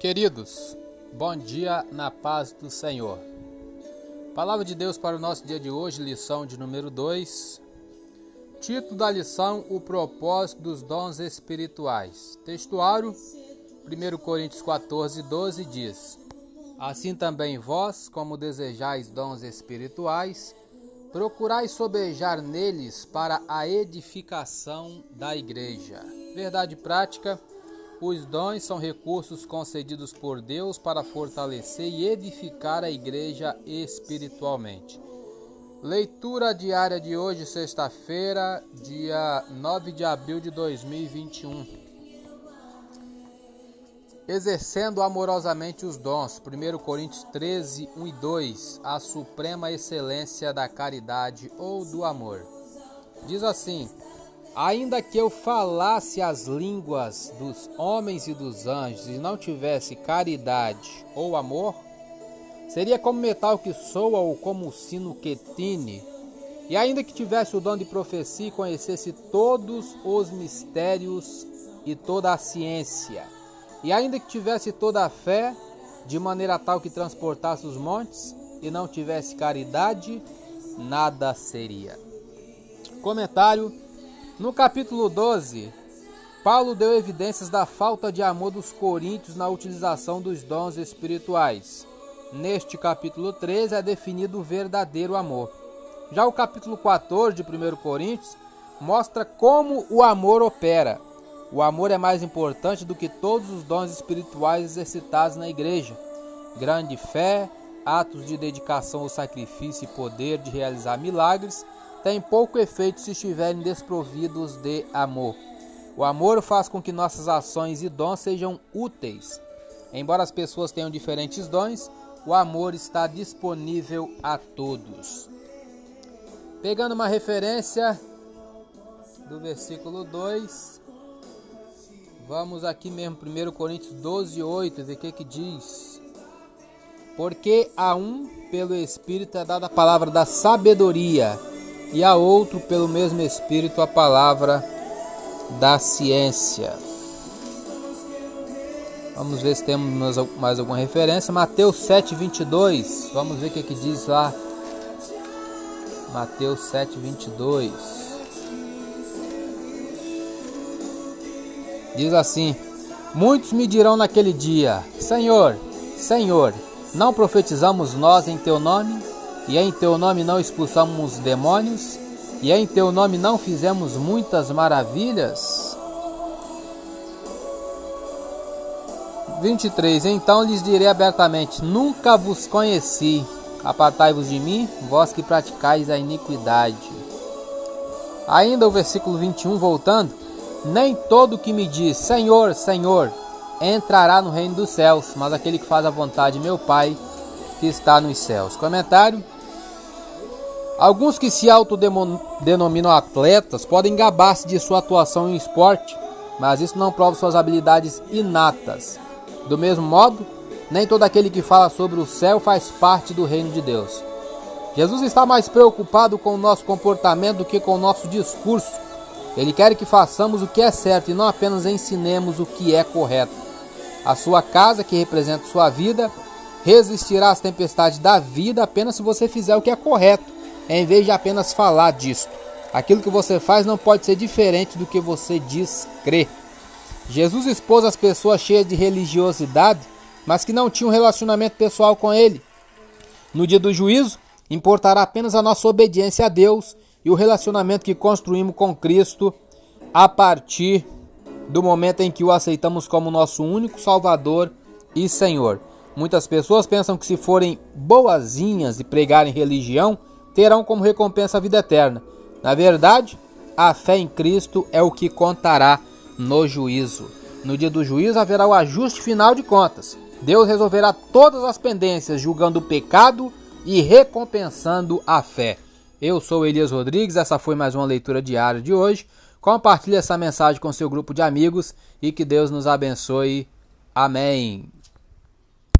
Queridos, bom dia na paz do Senhor. Palavra de Deus para o nosso dia de hoje, lição de número 2. Título da lição: O propósito dos dons espirituais. Textuário, 1 Coríntios 14, 12 diz: Assim também vós, como desejais dons espirituais, procurai sobejar neles para a edificação da igreja. Verdade prática os dons são recursos concedidos por Deus para fortalecer e edificar a igreja espiritualmente. Leitura diária de hoje, sexta-feira, dia 9 de abril de 2021. Exercendo amorosamente os dons, 1 Coríntios 13, 1 e 2, a suprema excelência da caridade ou do amor. Diz assim: Ainda que eu falasse as línguas dos homens e dos anjos e não tivesse caridade ou amor, seria como metal que soa ou como o sino que tine. E ainda que tivesse o dom de profecia e conhecesse todos os mistérios e toda a ciência, e ainda que tivesse toda a fé, de maneira tal que transportasse os montes, e não tivesse caridade, nada seria. Comentário no capítulo 12, Paulo deu evidências da falta de amor dos coríntios na utilização dos dons espirituais. Neste capítulo 13 é definido o verdadeiro amor. Já o capítulo 14 de 1 Coríntios mostra como o amor opera. O amor é mais importante do que todos os dons espirituais exercitados na igreja. Grande fé, atos de dedicação ao sacrifício e poder de realizar milagres têm pouco efeito se estiverem desprovidos de amor. O amor faz com que nossas ações e dons sejam úteis. Embora as pessoas tenham diferentes dons, o amor está disponível a todos. Pegando uma referência do versículo 2, vamos aqui mesmo, 1 Coríntios 12, 8, ver o que, que diz. Porque a um, pelo Espírito, é dada a palavra da sabedoria e a outro, pelo mesmo Espírito, a palavra da ciência. Vamos ver se temos mais alguma referência. Mateus 7, 22. Vamos ver o que, que diz lá. Mateus 7, 22. Diz assim: Muitos me dirão naquele dia: Senhor, Senhor, não profetizamos nós em teu nome? E em teu nome não expulsamos demônios, e em teu nome não fizemos muitas maravilhas? 23 Então lhes direi abertamente: Nunca vos conheci. Apartai-vos de mim, vós que praticais a iniquidade. Ainda o versículo 21, voltando: Nem todo que me diz Senhor, Senhor, entrará no reino dos céus, mas aquele que faz a vontade de meu Pai que está nos céus. Comentário: Alguns que se autodenominam atletas podem gabar-se de sua atuação em esporte, mas isso não prova suas habilidades inatas. Do mesmo modo, nem todo aquele que fala sobre o céu faz parte do reino de Deus. Jesus está mais preocupado com o nosso comportamento do que com o nosso discurso. Ele quer que façamos o que é certo e não apenas ensinemos o que é correto. A sua casa, que representa sua vida, resistirá às tempestades da vida apenas se você fizer o que é correto em vez de apenas falar disto. Aquilo que você faz não pode ser diferente do que você diz crer. Jesus expôs as pessoas cheias de religiosidade, mas que não tinham relacionamento pessoal com Ele. No dia do juízo, importará apenas a nossa obediência a Deus e o relacionamento que construímos com Cristo a partir do momento em que o aceitamos como nosso único Salvador e Senhor. Muitas pessoas pensam que se forem boazinhas e pregarem religião, terão como recompensa a vida eterna. Na verdade, a fé em Cristo é o que contará no juízo. No dia do juízo haverá o ajuste final de contas. Deus resolverá todas as pendências, julgando o pecado e recompensando a fé. Eu sou Elias Rodrigues, essa foi mais uma leitura diária de hoje. Compartilhe essa mensagem com seu grupo de amigos e que Deus nos abençoe. Amém.